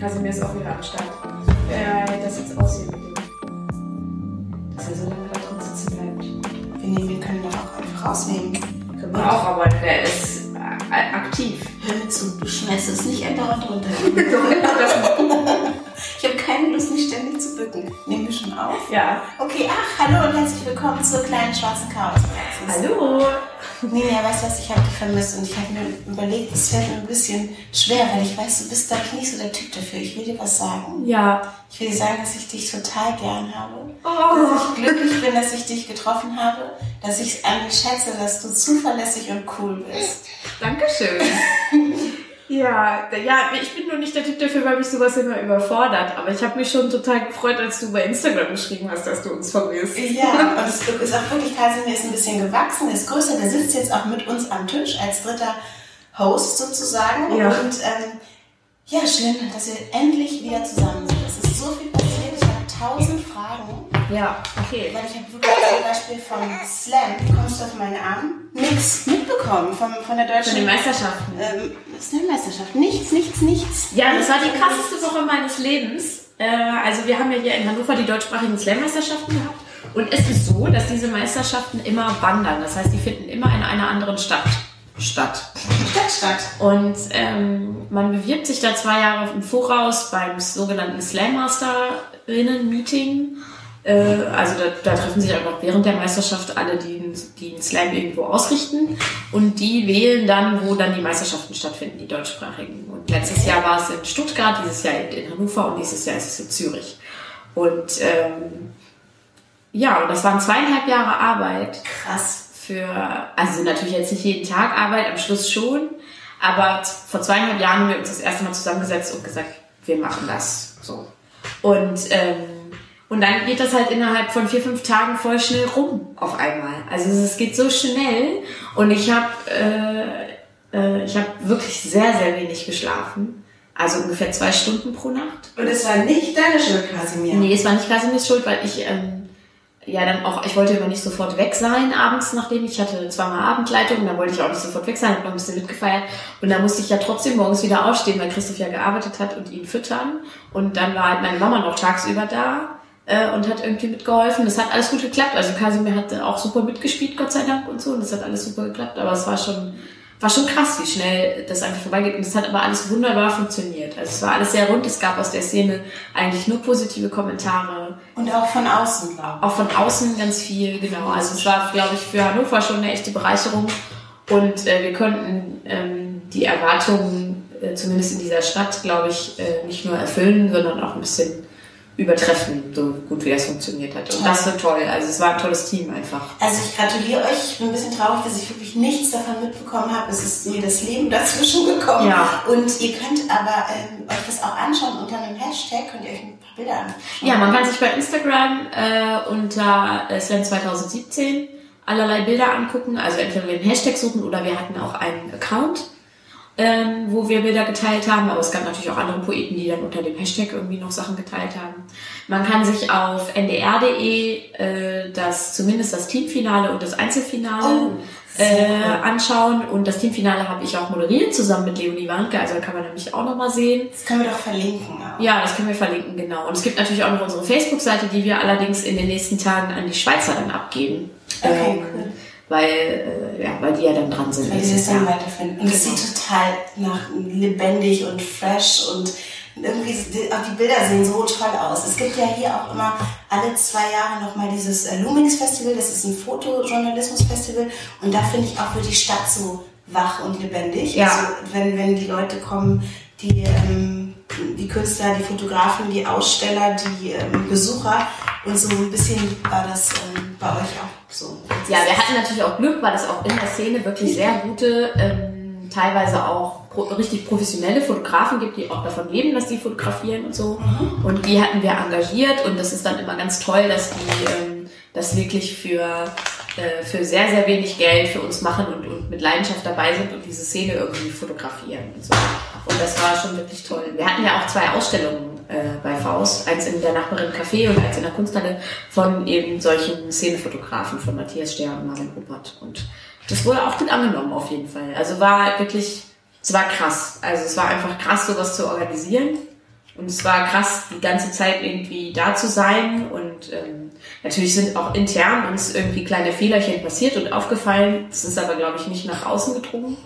Kasimir ist auch wieder am Start. Äh, das jetzt aussehen dem. Dass er so lange da drin sitzen bleibt. Wir, nehmen, wir können doch auch einfach rausnehmen. Können wir auch, aber der ist äh, aktiv. Hör mir zu, du schmeißt es nicht andauernd runter. Ich habe keine Lust, mich ständig zu bücken. Nehmen wir schon auf? ja. Okay, ach, hallo und herzlich willkommen zur kleinen schwarzen Chaospraxis. Hallo. Nina, weißt du was, ich habe dich vermisst und ich habe mir überlegt, es fällt mir ein bisschen schwer, weil ich weiß, du bist da nicht so der Typ dafür. Ich will dir was sagen. Ja. Ich will dir sagen, dass ich dich total gern habe. Oh. Dass ich glücklich bin, dass ich dich getroffen habe. Dass ich es an dir schätze, dass du zuverlässig und cool bist. Dankeschön. Ja, ja, ich bin nur nicht der Typ dafür, weil mich sowas immer überfordert. Aber ich habe mich schon total gefreut, als du bei Instagram geschrieben hast, dass du uns vermisst. Ja, und es ist auch wirklich, Kasimir ist ein bisschen gewachsen, ist größer, der sitzt jetzt auch mit uns am Tisch als dritter Host sozusagen. Ja. Und ähm, ja, schön, dass wir endlich wieder zusammen sind. Es ist so viel passiert, ich habe tausend Fragen. Ja, okay. Weil ich habe wirklich zum Beispiel von Slam, kommst du auf meinen Arm, nichts mitbekommen von, von der Von deutschen den Meisterschaften. ähm, Slam-Meisterschaft. Nichts, nichts, nichts. Ja, das war die krasseste Woche meines Lebens. Äh, also wir haben ja hier in Hannover die deutschsprachigen Slam-Meisterschaften gehabt. Und es ist so, dass diese Meisterschaften immer wandern. Das heißt, die finden immer in einer anderen Stadt statt. Stadt, Stadt. Und ähm, man bewirbt sich da zwei Jahre im Voraus beim sogenannten Slam Masterinnen-Meeting. Äh, also da, da treffen sich einfach während der Meisterschaft alle, die, die einen Slam irgendwo ausrichten. Und die wählen dann, wo dann die Meisterschaften stattfinden, die deutschsprachigen. Und letztes Jahr war es in Stuttgart, dieses Jahr in Hannover und dieses Jahr ist es in Zürich. Und ähm, ja, und das waren zweieinhalb Jahre Arbeit Krass. für, also natürlich jetzt nicht jeden Tag Arbeit, am Schluss schon. Aber vor zweieinhalb Jahren haben wir uns das erste Mal zusammengesetzt und gesagt, wir machen das so. Und, ähm, und dann geht das halt innerhalb von vier, fünf Tagen voll schnell rum auf einmal. Also es geht so schnell und ich habe äh, äh, ich habe wirklich sehr, sehr wenig geschlafen. Also ungefähr zwei Stunden pro Nacht. Und es war nicht deine Schuld, Kasimir. Nee, es war nicht Kasimir's Schuld, weil ich ähm, ja dann auch, ich wollte immer nicht sofort weg sein abends, nachdem ich hatte zweimal Abendleitung, da wollte ich auch nicht sofort weg sein, hab noch ein bisschen mitgefeiert und da musste ich ja trotzdem morgens wieder aufstehen, weil Christoph ja gearbeitet hat und ihn füttern und dann war halt meine Mama noch tagsüber da äh, und hat irgendwie mitgeholfen. Das hat alles gut geklappt, also Kasimir hat auch super mitgespielt, Gott sei Dank und so und das hat alles super geklappt, aber es war schon war schon krass, wie schnell das einfach vorbeigeht. Und es hat aber alles wunderbar funktioniert. Also es war alles sehr rund. Es gab aus der Szene eigentlich nur positive Kommentare. Und auch von außen, glaube Auch von außen ganz viel, genau. Also es war, glaube ich, für Hannover schon eine echte Bereicherung. Und äh, wir konnten ähm, die Erwartungen, äh, zumindest in dieser Stadt, glaube ich, äh, nicht nur erfüllen, sondern auch ein bisschen übertreffen, so gut wie das funktioniert hat. Und das war toll. Also es war ein tolles Team einfach. Also ich gratuliere euch. Ich bin ein bisschen traurig, dass ich wirklich nichts davon mitbekommen habe. Es ist mir das Leben dazwischen gekommen. Ja. Und ihr könnt aber ähm, euch das auch anschauen unter einem Hashtag. Könnt ihr euch ein paar Bilder anschauen. Ja, man kann sich bei Instagram äh, unter äh, Slam 2017 allerlei Bilder angucken. Also entweder wir einen Hashtag suchen oder wir hatten auch einen Account, ähm, wo wir Bilder geteilt haben. Aber es gab natürlich auch andere Poeten, die dann unter dem Hashtag irgendwie noch Sachen geteilt haben. Man kann sich auf ndr.de äh, das zumindest das Teamfinale und das Einzelfinale Oh, äh, anschauen. Und das Teamfinale habe ich auch moderiert zusammen mit Leonie Warnke. Also da kann man nämlich auch nochmal sehen. Das können wir doch verlinken. Auch. Ja, das können wir verlinken, genau. Und es gibt natürlich auch noch unsere Facebook-Seite, die wir allerdings in den nächsten Tagen an die Schweizer dann abgeben. Okay, Ähm, cool. Weil, äh, ja, weil die ja dann dran sind Weil sie nächstes das dann weiterfinden. Und es Genau. sieht total nach lebendig und fresh und irgendwie, die- auch die Bilder sehen so toll aus. Es gibt ja hier auch immer alle zwei Jahre nochmal dieses äh, Festival, das ist ein Fotojournalismus-Festival und da finde ich auch wird die Stadt so wach und lebendig. Ja. Also wenn, wenn die Leute kommen, die, ähm, die Künstler, die Fotografen, die Aussteller, die ähm, Besucher und so ein bisschen war das ähm, bei euch auch so. Ja, wir hatten natürlich auch Glück, weil es auch in der Szene wirklich sehr gute, ähm, teilweise auch pro richtig professionelle Fotografen gibt, die auch davon leben, dass die fotografieren und so. Und die hatten wir engagiert und das ist dann immer ganz toll, dass die ähm, das wirklich für, äh, für sehr, sehr wenig Geld für uns machen und, und mit Leidenschaft dabei sind und diese Szene irgendwie fotografieren und so. Und das war schon wirklich toll. Wir hatten ja auch zwei Ausstellungen äh, bei Faust, eins in der Nachbarin Café und eins in der Kunsthalle von eben solchen Szenefotografen von Matthias Stehr und Marvin Ruppert. Und das wurde auch gut angenommen auf jeden Fall. Also war wirklich, es war krass. Also es war einfach krass, sowas zu organisieren. Und es war krass, die ganze Zeit irgendwie da zu sein. Und ähm, natürlich sind auch intern uns irgendwie kleine Fehlerchen passiert und aufgefallen. Das ist aber, glaube ich, nicht nach außen gedrungen.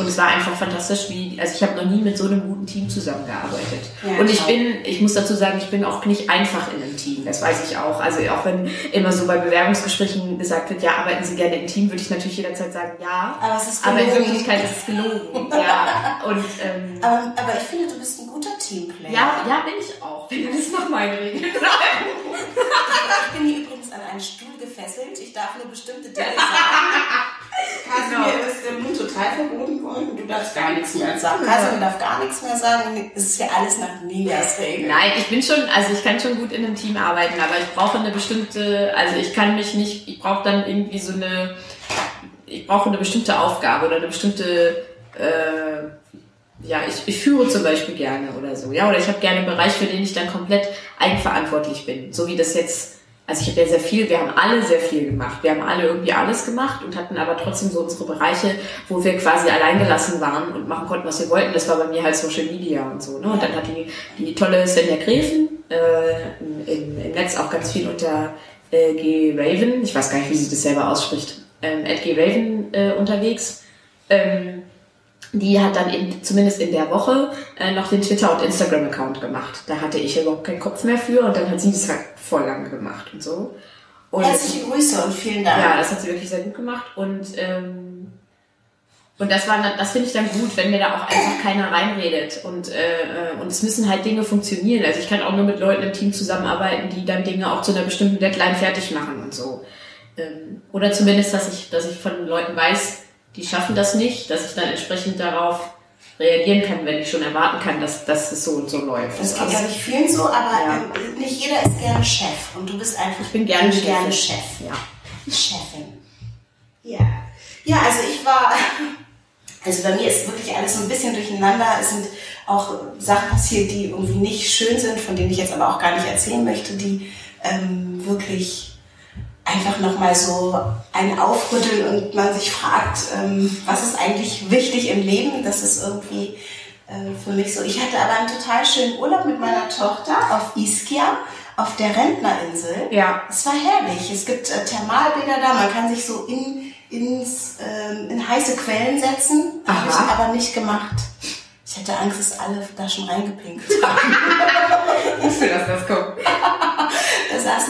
Und es war einfach fantastisch, wie, also ich habe noch nie mit so einem guten Team zusammengearbeitet. Ja, und ich bin, ich muss dazu sagen, ich bin auch nicht einfach in einem Team, das weiß ich auch. Also auch wenn immer so bei Bewerbungsgesprächen gesagt wird, ja, arbeiten Sie gerne im Team, würde ich natürlich jederzeit sagen, ja. Aber es ist gelogen. Aber in Wirklichkeit ist es gelogen. ja. Und, ähm, aber, aber ich finde, du bist ein guter Teamplayer. Ja, ja, bin ich auch. Wenn das nach meinen Regeln. ich bin hier übrigens an einen Stuhl gefesselt. Ich darf nur bestimmte Dinge sagen. Kasimir genau. ist der Mund total verboten worden. Du darfst gar nichts mehr sagen. Kasimir darf gar nichts mehr sagen. Es ist ja alles nach Ninjas Regeln. Nein, ich bin schon, also ich kann schon gut in einem Team arbeiten, aber ich brauche eine bestimmte, also ich kann mich nicht, ich brauche dann irgendwie so eine, ich brauche eine bestimmte Aufgabe oder eine bestimmte, äh, ja, ich, ich führe zum Beispiel gerne oder so, ja, oder ich habe gerne einen Bereich, für den ich dann komplett eigenverantwortlich bin, so wie das jetzt also ich habe ja sehr viel, wir haben alle sehr viel gemacht. Wir haben alle irgendwie alles gemacht und hatten aber trotzdem so unsere Bereiche, wo wir quasi alleingelassen waren und machen konnten, was wir wollten. Das war bei mir halt Social Media und so. Ne? Und dann hat die, die tolle Svenja Gräfen äh, im, im Netz auch ganz viel unter äh, G. Raven, ich weiß gar nicht, wie sie das selber ausspricht, ähm, at G. Raven äh, unterwegs. Ähm, die hat dann in, zumindest in der Woche äh, noch den Twitter- und Instagram-Account gemacht. Da hatte ich überhaupt keinen Kopf mehr für und dann hat sie das halt voll lange gemacht und so. Und Herzliche Grüße und vielen Dank. Ja, das hat sie wirklich sehr gut gemacht und ähm, und das war, das finde ich dann gut, wenn mir da auch einfach keiner reinredet und äh, und es müssen halt Dinge funktionieren. Also ich kann auch nur mit Leuten im Team zusammenarbeiten, die dann Dinge auch zu einer bestimmten Deadline fertig machen und so. Ähm, oder zumindest, dass ich, dass ich von Leuten weiß, die schaffen das nicht, dass ich dann entsprechend darauf reagieren kann, wenn ich schon erwarten kann, dass, dass es so und so läuft. Das geht ja nicht vielen so, aber ja. ähm, nicht jeder ist gerne Chef und du bist einfach ich bin gerne, Chef. gerne Chef. Ja. Chefin. Ja. Ja, also ich war, also bei mir ist wirklich alles so ein bisschen durcheinander. Es sind auch Sachen passiert, die irgendwie nicht schön sind, von denen ich jetzt aber auch gar nicht erzählen möchte, die ähm, wirklich einfach nochmal so ein Aufrütteln und man sich fragt, ähm, was ist eigentlich wichtig im Leben. Das ist irgendwie äh, für mich so. Ich hatte aber einen total schönen Urlaub mit meiner Tochter auf Ischia auf der Rentnerinsel. Ja. Es war herrlich. Es gibt äh, Thermalbäder da. Man kann sich so in, ins, äh, in heiße Quellen setzen. Habe ich aber nicht gemacht. Ich hatte Angst, dass alle da schon reingepinkelt haben. Wusste, dass das kommt.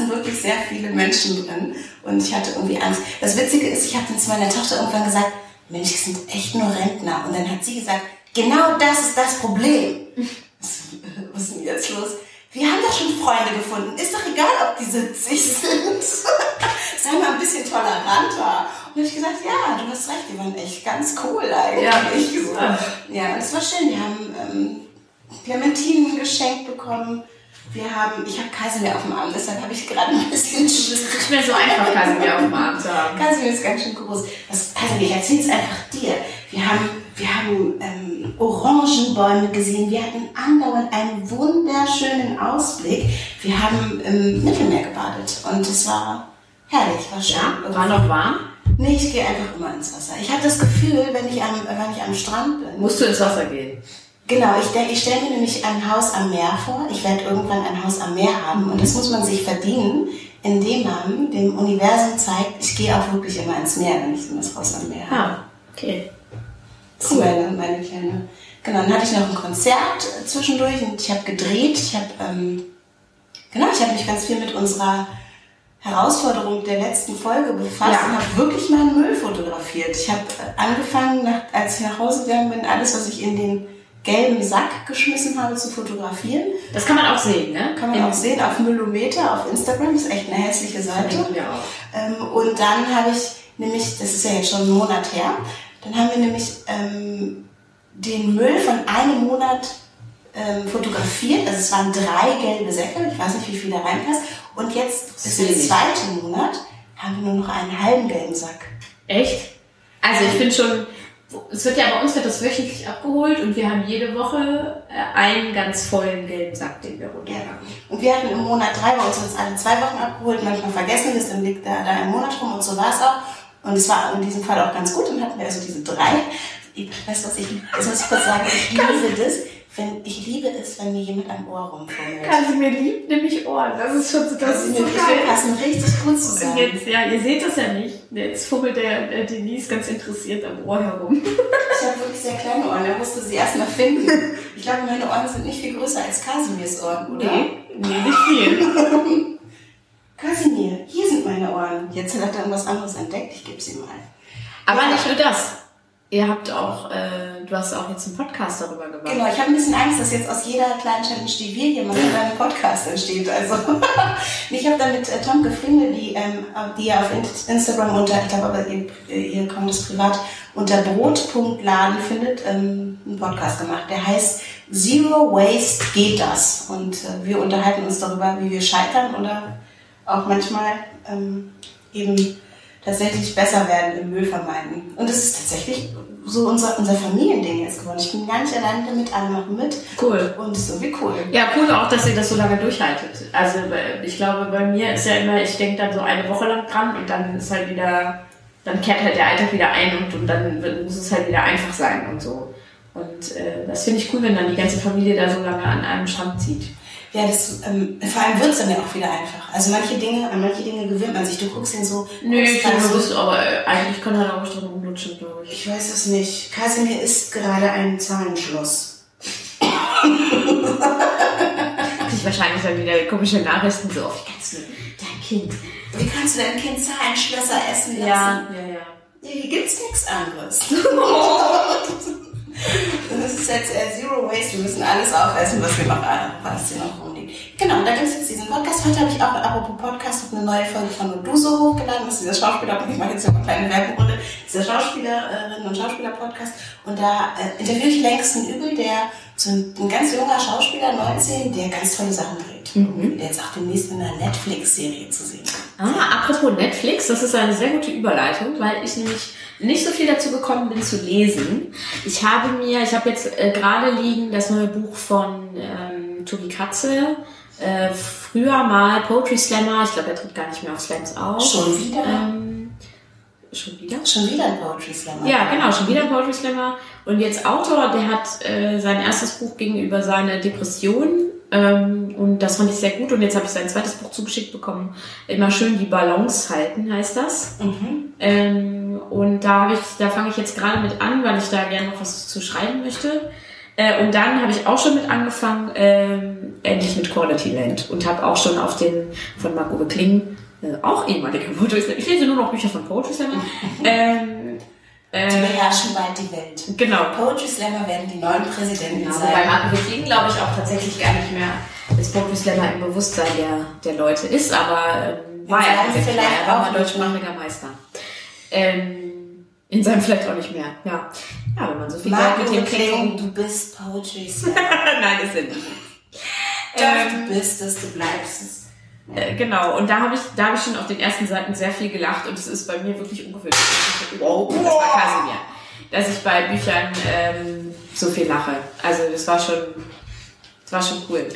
Saßen wirklich sehr viele Menschen drin und ich hatte irgendwie Angst. Das Witzige ist, ich habe dann zu meiner Tochter irgendwann gesagt, Mensch, es sind echt nur Rentner. Und dann hat sie gesagt, genau das ist das Problem. Was ist denn jetzt los? Wir haben doch schon Freunde gefunden. Ist doch egal, ob die 70 sind. Sei mal ein bisschen toleranter. Und ich gesagt, ja, du hast recht, die waren echt ganz cool eigentlich. Ja, ja und es war schön. Wir haben ähm, Clementinen geschenkt bekommen. Wir haben, ich habe Kasimir auf dem Arm, deshalb habe ich gerade ein bisschen Schiss. Es ist nicht mehr so einfach, Kasimir auf dem Arm zu haben. Kasimir ist ganz schön groß. Was, Kasimir, ich erzähle es einfach dir. Wir haben, wir haben ähm, Orangenbäume gesehen. Wir hatten andauernd einen wunderschönen Ausblick. Wir haben im Mittelmeer gebadet und es war herrlich, war schön. Ja, war noch warm? Nee, ich gehe einfach immer ins Wasser. Ich habe das Gefühl, wenn ich, am, wenn ich am Strand bin. Musst du ins Wasser gehen? Genau, ich, ich stelle mir nämlich ein Haus am Meer vor. Ich werde irgendwann ein Haus am Meer haben und das muss man sich verdienen, indem man dem Universum zeigt, ich gehe auch wirklich immer ins Meer, wenn ich das Haus am Meer habe. Ah, okay. Cool. Meine, meine kleine. Genau, dann hatte ich noch ein Konzert zwischendurch und ich habe gedreht. Ich habe ähm, genau, ich habe mich ganz viel mit unserer Herausforderung der letzten Folge befasst ja. und habe wirklich meinen Müll fotografiert. Ich habe äh, angefangen, nach, als ich nach Hause gegangen bin, alles, was ich in den gelben Sack geschmissen habe, zu fotografieren. Das kann man auch sehen, ne? Kann man in auch sehen auf Müllometer auf Instagram. Das ist echt eine hässliche Seite. Ähm, und dann habe ich nämlich, das ist ja jetzt schon einen Monat her, dann haben wir nämlich ähm, den Müll von einem Monat ähm, fotografiert. Also es waren drei gelbe Säcke, ich weiß nicht, wie viel da reinpasst. Und jetzt ist der zweite Monat, haben wir nur noch einen halben gelben Sack. Echt? Also ich finde schon, es wird ja bei uns wird das wöchentlich abgeholt und wir haben jede Woche äh, einen ganz vollen gelben Sack, den wir runterladen. Ja. Und wir hatten im Monat drei, bei uns wird es alle zwei Wochen abgeholt, manchmal vergessen wir es, dann liegt da, da ein Monat rum und so war es auch. Und es war in diesem Fall auch ganz gut und hatten wir also diese drei. Ich weiß, was ich, was ich kurz sagen, ich liebe das wenn, ich liebe es, wenn mir jemand am Ohr rumfummelt. Kasimir liebt nämlich Ohren. Das ist schon so, das ist so geil. passen richtig gut zusammen. jetzt, ja, ihr seht das ja nicht. Jetzt fummelt der, der Denise ganz interessiert am Ohr herum. Ich habe wirklich sehr kleine Ohren, da musste sie erst mal finden. Ich glaube, meine Ohren sind nicht viel größer als Kasimirs Ohren, oder? Nee, nee, nicht viel. Kasimir, hier sind meine Ohren. Jetzt hat er irgendwas anderes entdeckt, ich gebe sie mal. Aber Ja. nicht nur das. Ihr habt auch, äh, du hast auch jetzt einen Podcast darüber gemacht. Genau, ich habe ein bisschen Angst, dass jetzt aus jeder kleinen Challenge, die wir hier machen, ein Podcast entsteht. Also ich habe dann mit äh, Tom Gefringel, die, ähm, die ihr auf In- Instagram unter, ich glaube aber ihr, ihr kommt es privat, unter brot.laden findet, ähm, einen Podcast gemacht. Der heißt Zero Waste geht das. Und äh, wir unterhalten uns darüber, wie wir scheitern oder auch manchmal ähm, eben tatsächlich besser werden im Müll vermeiden. Und es ist tatsächlich so unser, unser Familiending jetzt geworden. Ich bin gar nicht allein damit, alle machen mit. Cool. Und es ist irgendwie cool. Ja, cool auch, dass ihr das so lange durchhaltet. Also äh, ich glaube, bei mir ist ja immer, ich denke dann so eine Woche lang dran und dann ist halt wieder, dann kehrt halt der Alltag wieder ein und, und dann muss es halt wieder einfach sein und so. Und äh, das finde ich cool, wenn dann die ganze Familie da so lange an einem Strang zieht. Ja, das, ähm, vor allem wird es dann ja auch wieder einfach. Also manche Dinge, an manche Dinge gewöhnt man sich. Du guckst ihn so. Nö, ich finde, so, das, aber äh, eigentlich kann er auch drin rumlutschen, glaube ich. ich weiß es nicht. Kasimir isst gerade ein Zahlenschloss. Krieg ich wahrscheinlich dann wieder komische Nachrichten so, wie kannst du dein Kind? Wie kannst du dein Kind Zahlenschlösser essen lassen? Ja, ja, ja. Ja, hier gibt's nichts anderes. Das ist jetzt äh, Zero Waste. Wir müssen alles aufessen, was wir noch, äh, was hier noch rumliegt. Genau, und da gibt es jetzt diesen Podcast. Heute habe ich auch, apropos Podcast, eine neue Folge von Oduso hochgeladen. Das ist dieser Schauspieler, ich mache jetzt hier eine kleine Werbunrunde, dieser Schauspielerinnen und Schauspieler-Podcast. Und da äh, interviewe ich längst einen Übel, der so ein, ein ganz junger Schauspieler, 19, der ganz tolle Sachen dreht. Der jetzt auch demnächst in einer Netflix-Serie zu sehen. Ah, apropos Netflix, das ist eine sehr gute Überleitung, weil ich nämlich nicht so viel dazu gekommen bin zu lesen. Ich habe mir, ich habe jetzt äh, gerade liegen das neue Buch von ähm, Tobi Katze, äh, früher mal Poetry Slammer, ich glaube, er tritt gar nicht mehr auf Slams auf. Schon wieder? Ähm, schon wieder? Schon wieder ein Poetry Slammer. Ja, genau, schon wieder ein Poetry Slammer. Und jetzt Autor, der hat äh, sein erstes Buch gegenüber seine Depression. Ähm, und das fand ich sehr gut. Und jetzt habe ich sein zweites Buch zugeschickt bekommen. Immer schön die Balance halten, heißt das. Mhm. Ähm, und da habe ich, da fange ich jetzt gerade mit an, weil ich da gerne noch was zu schreiben möchte. Äh, und dann habe ich auch schon mit angefangen, ähm, endlich mit Quality Land und habe auch schon auf den von Marc-Uwe Kling, äh, auch ehemaliger Poetry Slammer, ich lese nur noch Bücher von Poetry Slammer, ähm, Die äh, beherrschen bald die Welt. genau, Poetry Slammer werden die neuen Präsidenten ja, sein. wobei Marc-Uwe Kling, glaube ich, auch tatsächlich gar nicht mehr das Poetry Slammer im Bewusstsein der, der Leute ist, aber ähm, war er vielleicht er war auch mal deutschsprachiger Meister. Ähm, in seinem vielleicht auch nicht mehr, ja. Ja, wenn man so viel Marco mit dem Kling, du bist Poetry Slammer. Nein, das sind nicht. Doch, Ähm, du bist es, du bleibst es. Äh, genau, und da habe ich, da habe ich schon auf den ersten Seiten sehr viel gelacht und es ist bei mir wirklich ungewöhnlich. Wow, das war Kasimir. Dass ich bei Büchern ähm, so viel lache. Also das war schon, das war schon cool.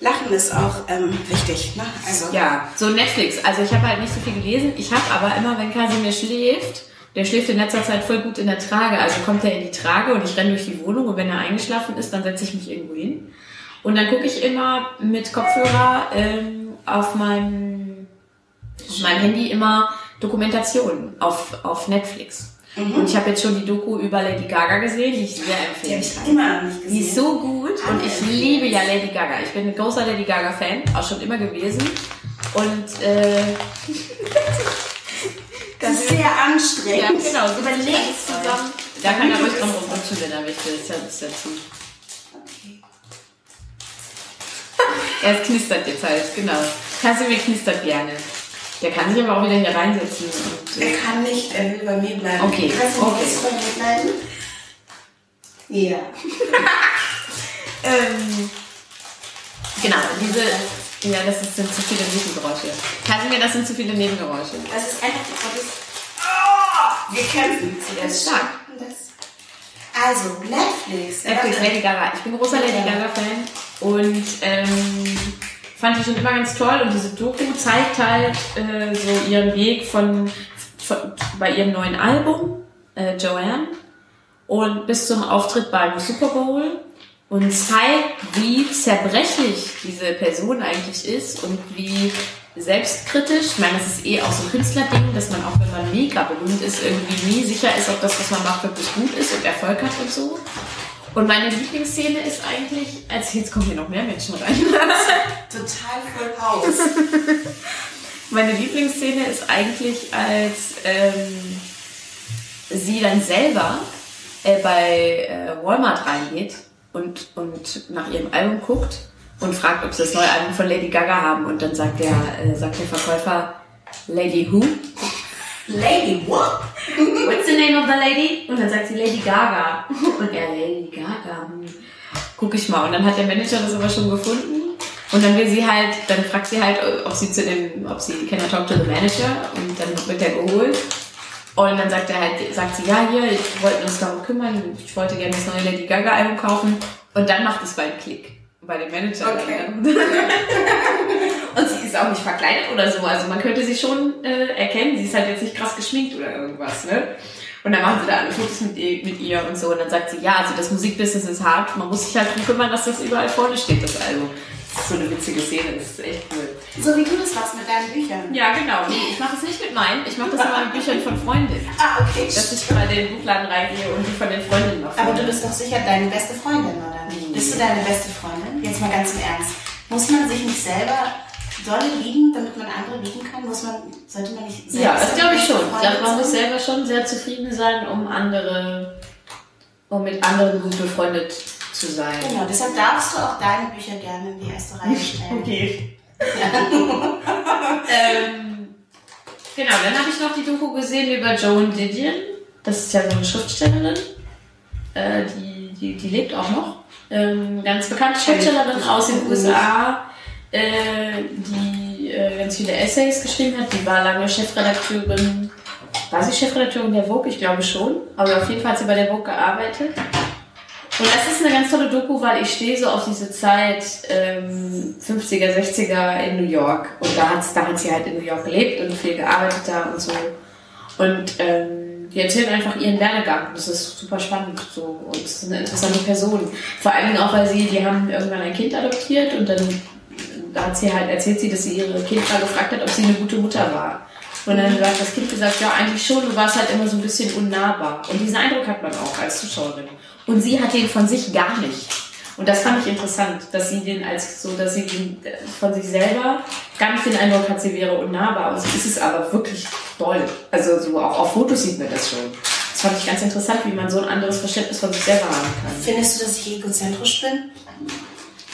Lachen ist auch ähm, wichtig. Ne? Also, Ja, so Netflix. Also ich habe halt nicht so viel gelesen. Ich habe aber immer, wenn Kasimir schläft, der schläft in letzter Zeit voll gut in der Trage. Also kommt er in die Trage und ich renne durch die Wohnung und wenn er eingeschlafen ist, dann setze ich mich irgendwo hin. Und dann gucke ich immer mit Kopfhörer ähm, auf meinem, auf meinem Handy immer Dokumentationen auf, auf Netflix. Und ich habe jetzt schon die Doku über Lady Gaga gesehen, die ich sehr die habe empfehlen ich kann. immer noch nicht gesehen. Die ist so gut und ich liebe ja Lady Gaga. Ich bin ein großer Lady Gaga-Fan, auch schon immer gewesen. Und äh, das ist sehr anstrengend. ja, genau, so Überlegt zusammen. Da kann er ruhig dran rumrutschen, wenn er möchte. Das ist ja, das ist ja zu. Er knistert jetzt halt, genau. Kasimir knistert gerne. Der kann sich aber auch wieder hier reinsetzen. Und, Er äh, kann nicht, er will bei mir bleiben. Okay, Kannst du okay. bei mir bleiben? Ja. ähm, genau, diese. Ja, das sind zu viele Nebengeräusche. Kasimir, das sind zu viele Nebengeräusche. Das ist einfach das. Oh, wir kämpfen. Der ist stark. Das. Also, Netflix. Netflix, Lady Gaga. Ich bin großer Lady Ja. Gaga-Fan und ähm, fand ich schon immer ganz toll. Und diese Doku zeigt halt äh, so ihren Weg von, von bei ihrem neuen Album, äh, Joanne, und bis zum Auftritt beim Super Bowl. und zeigt, wie zerbrechlich diese Person eigentlich ist und wie selbstkritisch. Ich meine, das ist eh auch so ein Künstlerding, dass man auch, wenn man mega berühmt ist, irgendwie nie sicher ist, ob das, was man macht, wirklich gut ist und Erfolg hat und so. Und meine Lieblingsszene ist eigentlich, als jetzt kommen hier noch mehr Menschen rein. Total voll Haus. meine Lieblingsszene ist eigentlich, als ähm, sie dann selber äh, bei äh, Walmart reingeht und, und nach ihrem Album guckt und fragt, ob sie das neue Album von Lady Gaga haben. Und dann sagt der, äh, sagt der Verkäufer, Lady who? Lady what? What's the name of the lady? Und dann sagt sie Lady Gaga. Und er, Lady Gaga, hm, guck ich mal. Und dann hat der Manager das aber schon gefunden. Und dann will sie halt, dann fragt sie halt, ob sie zu dem, ob sie, can I talk to the manager? Und dann wird der geholt. Und dann sagt er halt, sagt sie, ja, hier, ich wollte uns darum kümmern, ich wollte gerne das neue Lady Gaga Album kaufen. Und dann macht es beim Klick. Bei dem Manager. Okay. Und sie ist auch nicht verkleidet oder so. Also man könnte sie schon äh, erkennen. Sie ist halt jetzt nicht krass geschminkt oder irgendwas, ne? Und dann machen sie da alle Fotos mit ihr, mit ihr und so. Und dann sagt sie, ja, also das Musikbusiness ist hart. Man muss sich halt darum kümmern, dass das überall vorne steht, das Album. Das ist so eine witzige Szene. Das ist echt cool. So wie du das machst mit deinen Büchern. Ja, genau. Nee, ich mache das nicht mit meinen. Ich mache das aber mit Büchern von Freundinnen. Ah, okay. Dass ich bei den Buchladen reingehe und die von den Freundinnen noch Aber du bist doch sicher deine beste Freundin, oder? Nee. Bist du deine beste Freundin? Jetzt mal ganz im Ernst. Muss man sich nicht selber dolle lieben, damit man andere lieben kann? Muss man, sollte man nicht Ja, das glaube ich schon. Ich glaube, man muss sein? selber schon sehr zufrieden sein, um andere, um mit anderen gut befreundet zu sein. Genau, deshalb darfst du auch deine Bücher gerne in die erste Reihe stellen. Okay. ähm, genau, dann habe ich noch die Doku gesehen über Joan Didion. Das ist ja so eine Schriftstellerin. Äh, die, die, die lebt auch noch. Ähm, ganz bekannte Schriftstellerin aus den USA, äh, die äh, ganz viele Essays geschrieben hat. Die war lange Chefredakteurin. War sie Chefredakteurin der Vogue? Ich glaube schon. Aber auf jeden Fall hat sie bei der Vogue gearbeitet. Und das ist eine ganz tolle Doku, weil ich stehe so auf diese Zeit ähm, 50er, 60er in New York. Und da hat, da hat sie halt in New York gelebt und viel gearbeitet da und so. Und ähm, die erzählt einfach ihren Werdegang. Das ist super spannend. So. Und es ist eine interessante Person. Vor allen Dingen auch, weil sie, die haben irgendwann ein Kind adoptiert und dann da hat sie halt, erzählt sie, dass sie ihre Kind mal gefragt hat, ob sie eine gute Mutter war. Und dann hat das Kind gesagt, ja, eigentlich schon, du warst halt immer so ein bisschen unnahbar. Und diesen Eindruck hat man auch als Zuschauerin. Und sie hat den von sich gar nicht. Und das fand ich interessant, dass sie den als so, dass sie den äh, von sich selber gar nicht den Eindruck hat, sie wäre unnahbar. Und sie ist es aber wirklich toll. Also so auch auf Fotos sieht man das schon. Das fand ich ganz interessant, wie man so ein anderes Verständnis von sich selber haben kann. Findest du, dass ich egozentrisch bin?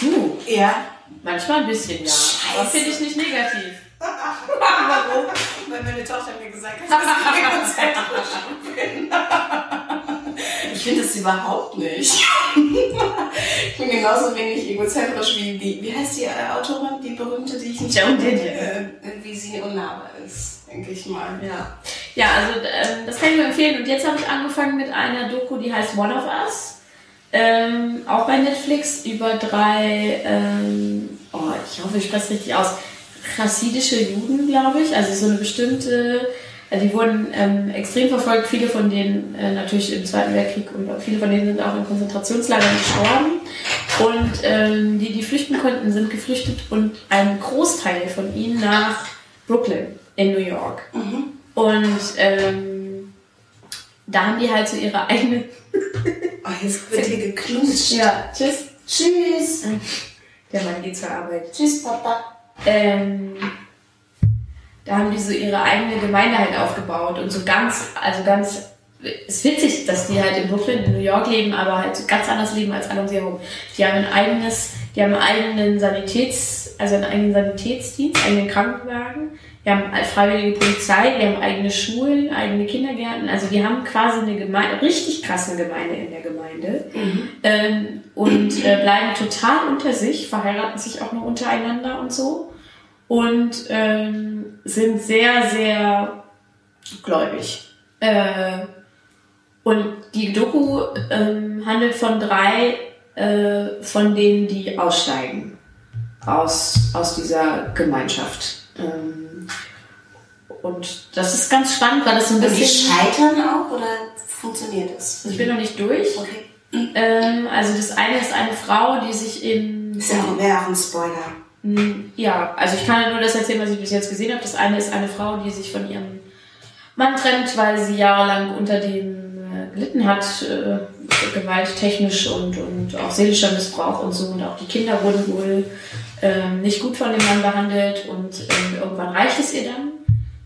Du, Ja. manchmal ein bisschen, ja. Aber Scheiße. finde ich nicht negativ. Warum? Weil meine Tochter mir gesagt hat, dass ich egozentrisch bin. Ich finde das überhaupt nicht. Ich bin genauso wenig egozentrisch wie, wie, wie heißt die äh, Autorin, die berühmte, die ich nicht Joan. Äh, wie sie unnahbar ist, denke ich mal. Ja, ja also ähm, das kann ich nur empfehlen. Und jetzt habe ich angefangen mit einer Doku, die heißt One of Us. Ähm, auch bei Netflix über drei, ähm, oh, ich hoffe, ich spreche es richtig aus, chassidische Juden, glaube ich. Also so eine bestimmte, äh, die wurden ähm, extrem verfolgt, viele von denen äh, natürlich im Zweiten Weltkrieg und viele von denen sind auch in Konzentrationslagern gestorben. Und ähm, die, die flüchten konnten, sind geflüchtet und ein Großteil von ihnen nach Brooklyn in New York. Und ähm, da haben die halt so ihre eigene. Oh, jetzt wird hier geknutscht. Ja, tschüss. Tschüss. Der Mann geht zur Arbeit. Tschüss, Papa. Ähm, da haben die so ihre eigene Gemeinde halt aufgebaut und so ganz, also ganz, ist witzig, dass die halt in Brooklyn, in New York leben, aber halt so ganz anders leben als alle um sie herum. Die haben ein eigenes, die haben einen eigenen Sanitäts, also einen eigenen Sanitätsdienst, eigenen Krankenwagen, die haben freiwillige Polizei, die haben eigene Schulen, eigene Kindergärten, also die haben quasi eine Gemeinde, richtig krasse Gemeinde in der Gemeinde. Ähm, und äh, bleiben total unter sich, verheiraten sich auch noch untereinander und so und ähm, sind sehr, sehr gläubig. Äh, und die Doku ähm, handelt von drei äh, von denen, die aussteigen aus, aus dieser Gemeinschaft. Ähm, und das ist ganz spannend, weil das so ein Und die bisschen... scheitern auch oder funktioniert es? Ich bin noch nicht durch. Okay. Ähm, also das eine ist eine Frau, die sich im... Das ist ja auch auch ein Spoiler. Mm, Ja, also ich kann ja nur das erzählen, was ich bis jetzt gesehen habe. Das eine ist eine Frau, die sich von ihrem Mann trennt, weil sie jahrelang unter dem äh, gelitten hat, äh, gewalttechnisch und, und auch seelischer Missbrauch und so. Und auch die Kinder wurden wohl ähm, nicht gut von dem Mann behandelt und ähm, irgendwann reicht es ihr dann.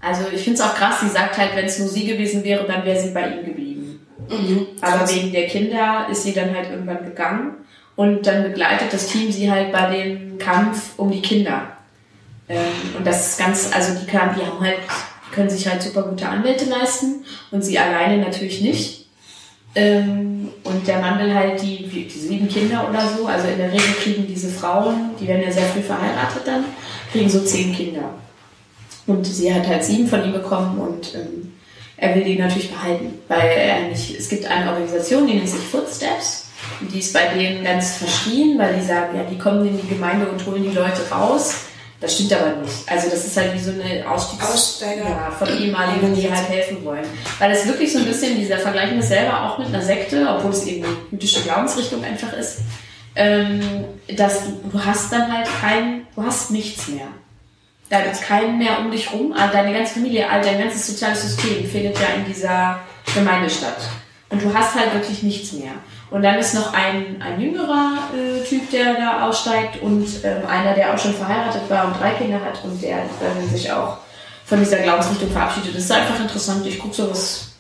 Also ich finde es auch krass, sie sagt halt, wenn es nur sie gewesen wäre, dann wäre sie bei ihm geblieben. Mhm. Aber wegen der Kinder ist sie dann halt irgendwann gegangen und dann begleitet das Team sie halt bei dem Kampf um die Kinder. Ähm, und das ist ganz, also die, kann, die haben halt, können sich halt super gute Anwälte leisten und sie alleine natürlich nicht. Ähm, und der Mann will halt die, die sieben Kinder oder so, also in der Regel kriegen diese Frauen, die werden ja sehr früh verheiratet dann, kriegen so zehn Kinder. Und sie hat halt sieben von ihm bekommen und ähm, er will die natürlich behalten, weil er nicht, es gibt eine Organisation, die nennt sich Footsteps. Die ist bei denen ganz verschrien, weil die sagen, ja, die kommen in die Gemeinde und holen die Leute raus. Das stimmt aber nicht. Also das ist halt wie so eine Ausstiegs Aussteiger. ja, von ehemaligen, die halt helfen wollen. Weil es wirklich so ein bisschen, dieser Vergleichen das selber auch mit einer Sekte, obwohl es eben eine jüdische Glaubensrichtung einfach ist, ähm, dass du, hast dann halt kein, du hast nichts mehr. Da ist keinen mehr um dich rum. Also Deine ganze Familie, all dein ganzes soziales System findet ja in dieser Gemeinde statt. Und du hast halt wirklich nichts mehr. Und dann ist noch ein, ein jüngerer äh, Typ, der da aussteigt und ähm, einer, der auch schon verheiratet war und drei Kinder hat und der ähm, sich auch von dieser Glaubensrichtung verabschiedet. Das ist einfach interessant. Ich gucke sowas,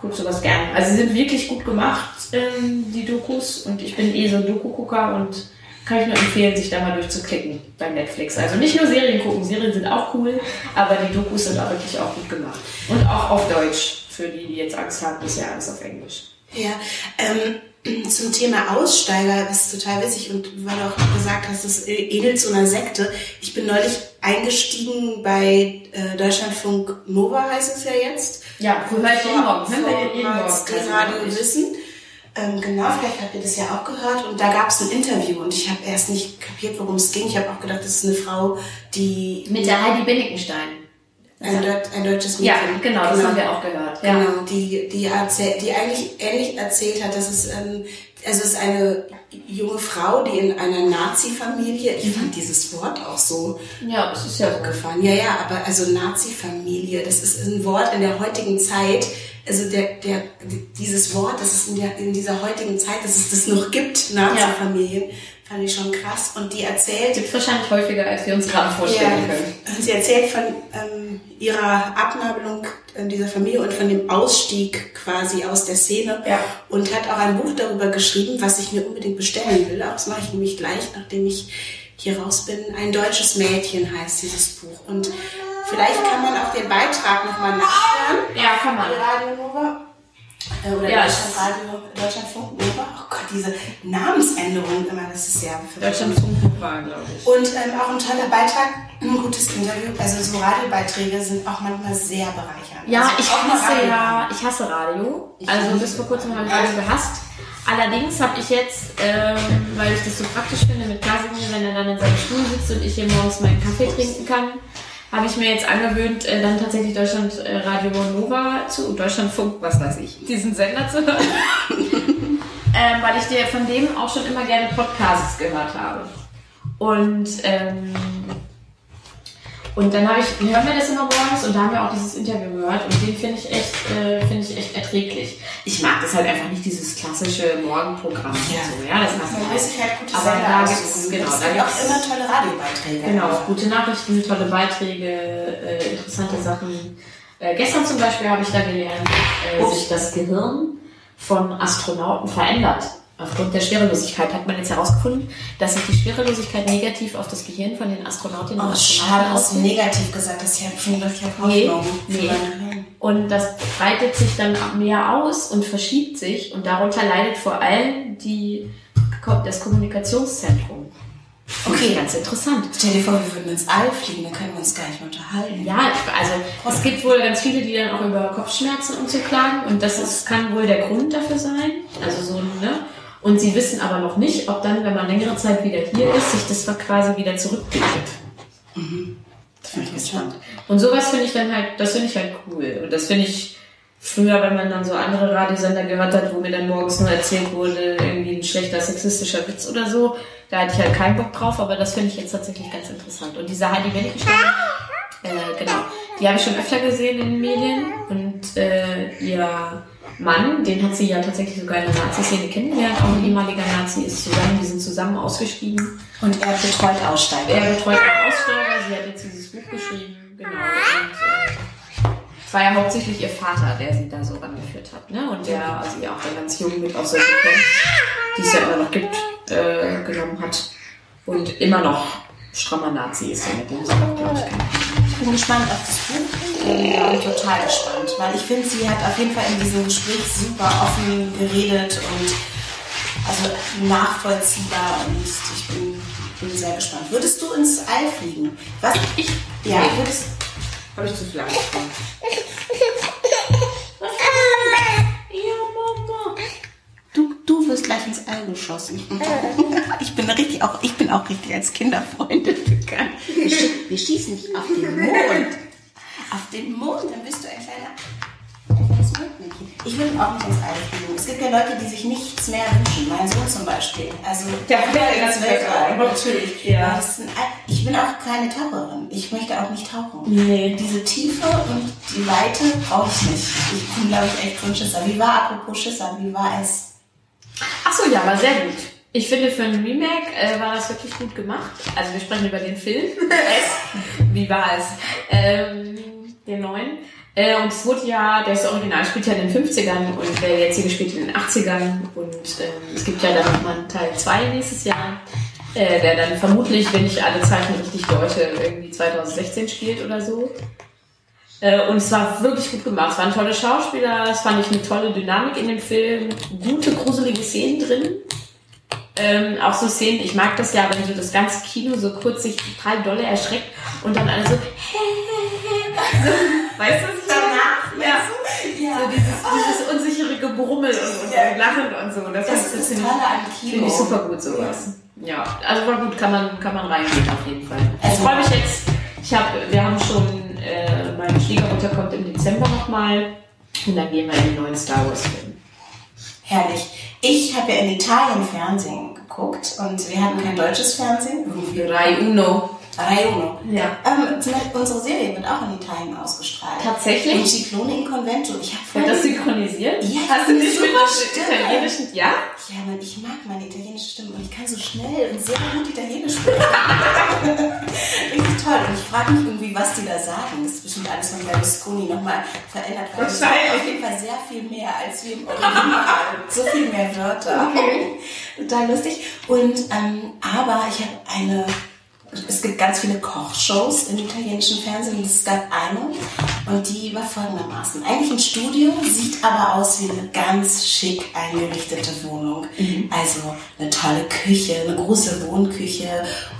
guck sowas gerne. Also sie sind wirklich gut gemacht, ähm, die Dokus. Und ich bin eh so ein Doku-Gucker und kann ich nur empfehlen, sich da mal durchzuklicken bei Netflix. Also nicht nur Serien gucken, Serien sind auch cool, aber die Dokus sind auch wirklich auch gut gemacht. Und auch auf Deutsch, für die, die jetzt Angst haben, ja alles auf Englisch. Ja, ähm, zum Thema Aussteiger ist total witzig und weil du auch gesagt hast, es ähnelt so einer Sekte. Ich bin neulich eingestiegen bei äh, Deutschlandfunk Nova, heißt es ja jetzt. Ja, höre ich jeden Morgen. Hören wir jeden Morgen. Radio Wissen. Ähm, genau, vielleicht habt ihr das ja auch gehört. Und da gab es ein Interview und ich habe erst nicht kapiert, worum es ging. Ich habe auch gedacht, das ist eine Frau, die Mit der Heidi Binnickenstein. Ein, Deut ein deutsches Ja, Mädchen. genau, das haben wir auch gehört. Ja. Genau, die, die, erzähl, die eigentlich ähnlich erzählt hat, dass es, ähm, also es ist eine junge Frau, die in einer Nazi-Familie, ich fand dieses Wort auch so ja, das ist ja so. gefallen. Ja, ja, aber also Nazi-Familie, das ist ein Wort in der heutigen Zeit, also der, der, dieses Wort, das es in, der, in dieser heutigen Zeit, dass es das noch gibt, Nazi-Familien, fand ich schon krass. Und die erzählt, Gibt wahrscheinlich häufiger, als wir uns gerade vorstellen ja, können. sie erzählt von ähm, ihrer Abnabelung in dieser Familie und von dem Ausstieg quasi aus der Szene Ja. und hat auch ein Buch darüber geschrieben, was ich mir unbedingt bestellen will. Auch Das mache ich nämlich gleich, nachdem ich hier raus bin. Ein deutsches Mädchen heißt dieses Buch. Und vielleicht kann man auch den Beitrag nochmal nachhören. Ja, kann man. Oder Ja, Deutschlandradio, Deutschlandfunk Nova. Oh Gott, diese Namensänderung immer, das ist ja Deutschland Funk war, glaube ich. und ähm, auch ein toller Beitrag, ein gutes Interview. Also so Radiobeiträge sind auch manchmal sehr bereichernd. Ja, also ich hasse Radio. ja, ich hasse Radio. Ich Also bis vor kurzem habe ich Radio gehasst. Allerdings habe ich jetzt, ähm, weil ich das so praktisch finde mit Kasimir, wenn er dann in seinem Stuhl sitzt und ich hier morgens meinen Kaffee trinken kann, habe ich mir jetzt angewöhnt, äh, dann tatsächlich Deutschland äh, Radio Nova zu, Deutschlandfunk, was weiß ich, diesen Sender zu hören. ähm, weil ich dir von dem auch schon immer gerne Podcasts gehört habe. Und ähm, und dann habe ich, hören wir das immer morgens und da haben wir auch dieses Interview gehört und den finde ich echt, äh, finde ich echt erträglich. Ich mag das halt einfach nicht, dieses klassische Morgenprogramm. und Ja. so, ja das macht Man sich halt gute Aber Sender da aussuchen. gibt's, genau, es da gibt auch gibt's, immer tolle Radiobeiträge. genau, gute Nachrichten, tolle Beiträge, äh, interessante Sachen. Äh, gestern zum Beispiel habe ich da gelernt, äh, sich das Gehirn von Astronauten verändert. Aufgrund der Schwerelosigkeit hat man jetzt herausgefunden, dass sich die Schwerelosigkeit negativ auf das Gehirn von den Astronautinnen und Oh, Astronauten schade, hast du auswirkt. negativ gesagt. Das ist ja schon Nee, Hoffnung nee. Hirn. Und das breitet sich dann mehr aus und verschiebt sich und darunter leidet vor allem die, das Kommunikationszentrum. Okay. Ganz interessant. Stell dir vor, wir würden ins All fliegen, dann können wir uns gar nicht mehr unterhalten. Ja, ich- also es gibt wohl ganz viele, die dann auch über Kopfschmerzen und so klagen und das ist, kann wohl der Grund dafür sein. Also so, ne? Und sie wissen aber noch nicht, ob dann, wenn man längere Zeit wieder hier ist, sich das quasi wieder zurückbildet. Das finde ich gespannt. Und sowas finde ich dann halt, das finde ich halt cool. Und das finde ich, früher, wenn man dann so andere Radiosender gehört hat, wo mir dann morgens nur erzählt wurde, irgendwie ein schlechter sexistischer Witz oder so, da hatte ich halt keinen Bock drauf, aber das finde ich jetzt tatsächlich ganz interessant. Und diese Heidi Wenigstein, äh, genau, die habe ich schon öfter gesehen in den Medien und äh, ihr Mann, den hat sie ja tatsächlich sogar in der Nazi-Szene kennengelernt, auch ein ehemaliger Nazi ist zusammen, die sind zusammen ausgestiegen. Und er betreut Aussteiger. Er betreut auch Aussteiger, sie hat jetzt dieses Buch geschrieben, genau. Und, äh, es war ja hauptsächlich ihr Vater, der sie da so rangeführt hat, ne? Und der, also ihr auch dann ganz jung mit auf solche Camps, die es ja immer noch gibt, äh, genommen hat. Und immer noch strammer Nazi ist, mit dem sie auch, glaube. Ich bin gespannt auf das Buch. Ja, bin total gespannt, weil ich finde, sie hat auf jeden Fall in diesem Gespräch super offen geredet und also nachvollziehbar und ich bin, bin sehr gespannt. Würdest du ins All fliegen? Was? Ich? Ja, Nee. würdest Habe ich zu viel Angst vor. du, wirst gleich ins All geschossen. Ich bin richtig auch, ich bin auch richtig als Kinderfreundin bekannt. Wir, wir schießen dich auf den Mond. Auf den Mond, dann bist du ein kleiner. ein kleines Mondmännchen. Ich will auch nicht ins All fliegen. Es gibt ja Leute, die sich nichts mehr wünschen. Mein Sohn zum Beispiel. Also Der will ins Weltall. Natürlich. Ja. Ich bin auch keine Taucherin. Ich möchte auch nicht tauchen. Nee. Diese Tiefe und die Weite brauche ich nicht. Ich bin, glaube ich, echt so ein Schisser. Wie war, apropos Schisser, wie war es? Ach so, ja, war sehr gut. Ich finde, für ein Remake äh, war das wirklich gut gemacht. Also wir sprechen über den Film. es. Wie war es? Ähm, den neuen. Äh, und es wurde ja, das Original spielt ja in den 50ern und der jetzige spielt in den 80ern. Und ähm, es gibt ja dann nochmal einen Teil 2 nächstes Jahr, äh, der dann vermutlich, wenn ich alle Zeichen richtig deute, irgendwie 2016 spielt oder so. Äh, Und es war wirklich gut gemacht. Es waren tolle Schauspieler, es fand ich eine tolle Dynamik in dem Film, gute, gruselige Szenen drin. Ähm, auch so Szenen, ich mag das ja, wenn so das ganze Kino so kurz sich total dolle erschreckt und dann alle so, so weißt du, was ich meine? Ja. Ja. So dieses, dieses unsichere Gebrummel und, und Ja. Lachen und so. Das, Das ist das finde Tolle ich, am Kino. finde ich super gut sowas. Ja, also war gut, kann man, kann man reingehen auf jeden Fall. Ich Also- freue mich jetzt, ich hab, wir haben schon, äh, meine Schwiegermutter kommt im Dezember nochmal und dann gehen wir in den neuen Star Wars Film. Herrlich. Ich habe ja in Italien Fernsehen geguckt und wir hatten kein deutsches Fernsehen. Rai Uno. Rai Uno. Ja. Ähm, zum Beispiel unsere Serie wird auch in Italien ausgestrahlt. Tatsächlich? In Ciclone in Convento. Ich habe Wird das synchronisiert? Ja, Hast du nicht mit Stimme. italienischen, ja? Ja, Mann, ich mag meine italienische Stimme und ich kann so schnell und sehr gut Italienisch sprechen. Richtig toll. Und ich frage mich irgendwie, was die da sagen. Das ist bestimmt alles von Berlusconi nochmal verändert. Das Wahrscheinlich. auf jeden Fall sehr viel mehr als wir im Original. so viel mehr Wörter. Total lustig. Und, ähm, aber ich habe eine es gibt ganz viele Kochshows im italienischen Fernsehen und es gab eine und die war folgendermaßen. Eigentlich ein Studio, sieht aber aus wie eine ganz schick eingerichtete Wohnung. Also eine tolle Küche, eine große Wohnküche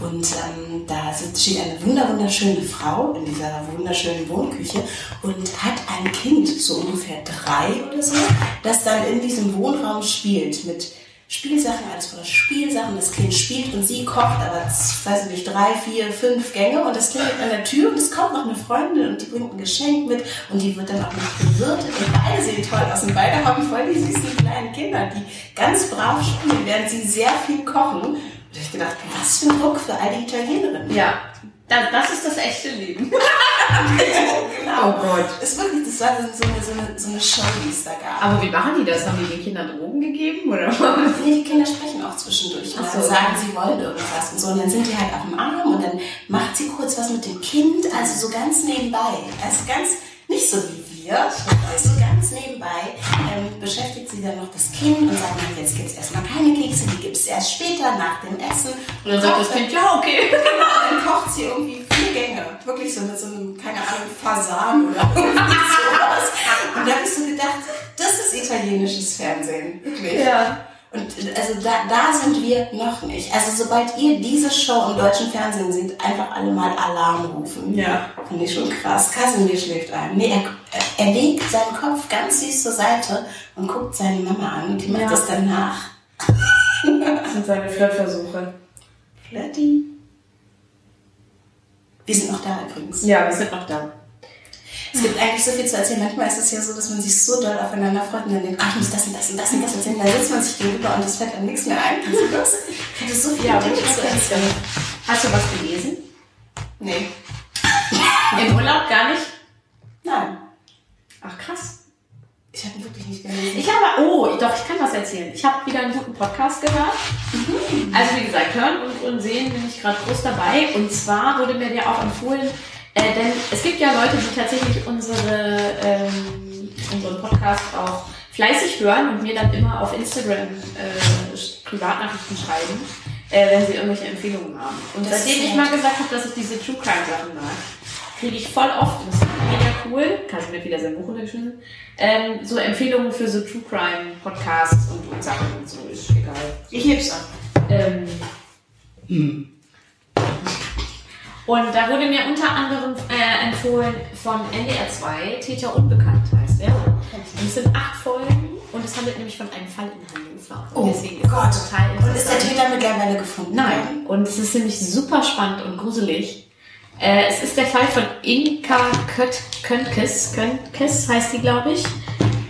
und ähm, da sitzt- steht eine wunder wunderschöne Frau in dieser wunderschönen Wohnküche und hat ein Kind, so ungefähr drei oder so, das dann in diesem Wohnraum spielt mit Spielsachen, alles voller Spielsachen. Das Kind spielt und sie kocht, aber weiß ich nicht, drei, vier, fünf Gänge und das klingelt an der Tür und es kommt noch eine Freundin und die bringt ein Geschenk mit und die wird dann auch noch bewirtet und beide sehen toll aus und beide haben voll die süßen kleinen Kinder, die ganz brav spielen, während sie sehr viel kochen. Und ich gedacht, was für ein Druck für all die Italienerinnen. Ja. Das, das ist das echte Leben. Genau. Oh Gott. Es ist wirklich, das war so eine, so eine, so eine Show, die es da gab. Aber wie machen die das? Haben die den Kindern Drogen gegeben? Oder? Nee, die Kinder sprechen auch zwischendurch. Und Ach so. sagen, sie wollen irgendwas und so. Und dann sind die halt auf dem Arm und dann macht sie kurz was mit dem Kind, also so ganz nebenbei. Also ganz, nicht so wie wir, also ganz nebenbei ähm, beschäftigt sie dann noch das Kind und sagt, nein, jetzt gibt's erstmal keine Kekse, die gibt's erst später, nach dem Essen. Und dann sagt das Kind, ja, okay. Genau, dann kocht sie irgendwie vier Gänge. Wirklich so mit so einem, keine Ahnung, Fasan oder irgendwie sowas. Und da habe ich so gedacht, das ist italienisches Fernsehen. Wirklich. Ja. Und also da, da sind wir noch nicht. Also sobald ihr diese Show im deutschen Fernsehen seht, einfach alle mal Alarm rufen. Ja. Finde ich schon krass. Kasimir schläft ein. Nee, er, er legt seinen Kopf ganz süß zur Seite und guckt seine Mama an und die macht Ja. das dann nach. Das sind seine Flirtversuche. Flirty. Wir sind noch da übrigens. Ja, wir sind noch da. Es gibt eigentlich so viel zu erzählen. Manchmal ist es ja so, dass man sich so doll aufeinander freut und dann denkt, ach, ich muss das und das und das und das erzählen. Dann sitzt man sich gegenüber und es fällt einem nichts mehr ein. Das, ich hatte so viel Ja, Dinge zu erzählen. Hast du was gelesen? Nee. Im Urlaub gar nicht? Nein. Ach krass. Ich habe wirklich nicht gelesen. Ich habe, oh, doch, ich kann was erzählen. Ich habe wieder einen guten Podcast gehört. Also wie gesagt, hören und, und sehen bin ich gerade groß dabei. Und zwar wurde mir der auch empfohlen, äh, denn es gibt ja Leute, die tatsächlich unsere, ähm, unseren Podcast auch fleißig hören und mir dann immer auf Instagram äh, Privatnachrichten schreiben, äh, wenn sie irgendwelche Empfehlungen haben. Und Das seitdem ich mal gesagt habe, dass ich diese True Crime Sachen mag, kriege ich voll oft, und das ist mega cool, kannst du mir wieder sein Buch untergeschmissen, ähm, so Empfehlungen für so True Crime Podcasts und, und Sachen und so, ist egal. Ich heb's ab. Ähm, Und da wurde mir unter anderem äh, empfohlen von NDR 2, Täter Unbekannt heißt er. Und es sind acht Folgen und es handelt nämlich von einem Fall in Hannover. Und Oh deswegen ist Gott. es total Und ist der. Täter mittlerweile gefunden? Nein. Und es ist nämlich super spannend und gruselig. Äh, es ist der Fall von Inka Köt Könkes. Könkes heißt die, glaube ich.